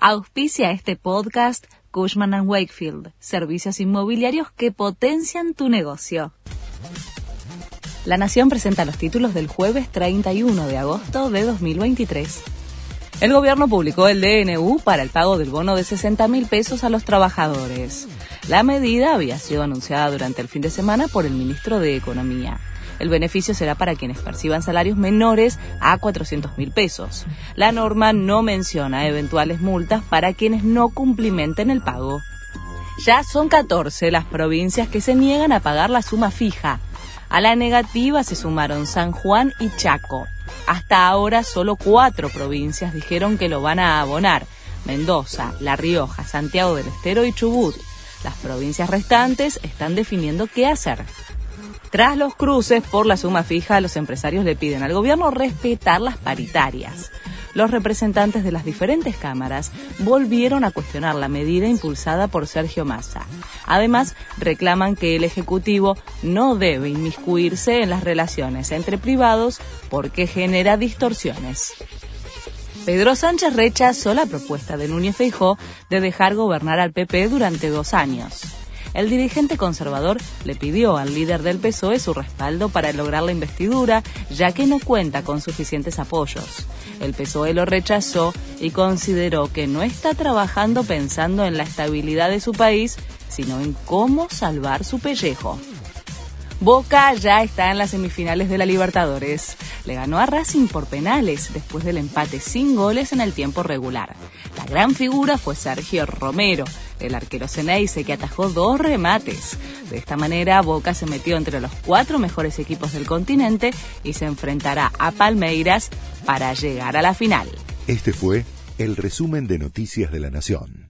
Auspicia este podcast Cushman ⁇ Wakefield, servicios inmobiliarios que potencian tu negocio. La Nación presenta los títulos del jueves 31 de agosto de 2023. El gobierno publicó el DNU para el pago del bono de 60 mil pesos a los trabajadores. La medida había sido anunciada durante el fin de semana por el ministro de Economía. El beneficio será para quienes perciban salarios menores a 400 mil pesos. La norma no menciona eventuales multas para quienes no cumplimenten el pago. Ya son 14 las provincias que se niegan a pagar la suma fija. A la negativa se sumaron San Juan y Chaco. Hasta ahora solo cuatro provincias dijeron que lo van a abonar. Mendoza, La Rioja, Santiago del Estero y Chubut. Las provincias restantes están definiendo qué hacer. Tras los cruces por la suma fija, los empresarios le piden al gobierno respetar las paritarias. Los representantes de las diferentes cámaras volvieron a cuestionar la medida impulsada por Sergio Massa. Además, reclaman que el Ejecutivo no debe inmiscuirse en las relaciones entre privados porque genera distorsiones. Pedro Sánchez rechazó la propuesta de Núñez Feijó de dejar gobernar al PP durante dos años el dirigente conservador le pidió al líder del PSOE su respaldo para lograr la investidura, ya que no cuenta con suficientes apoyos. El PSOE lo rechazó y consideró que no está trabajando pensando en la estabilidad de su país, sino en cómo salvar su pellejo. Boca ya está en las semifinales de la Libertadores. Le ganó a Racing por penales después del empate sin goles en el tiempo regular. La gran figura fue Sergio Romero, el arquero Ceneice que atajó dos remates. De esta manera, Boca se metió entre los cuatro mejores equipos del continente y se enfrentará a Palmeiras para llegar a la final. Este fue el resumen de Noticias de la Nación.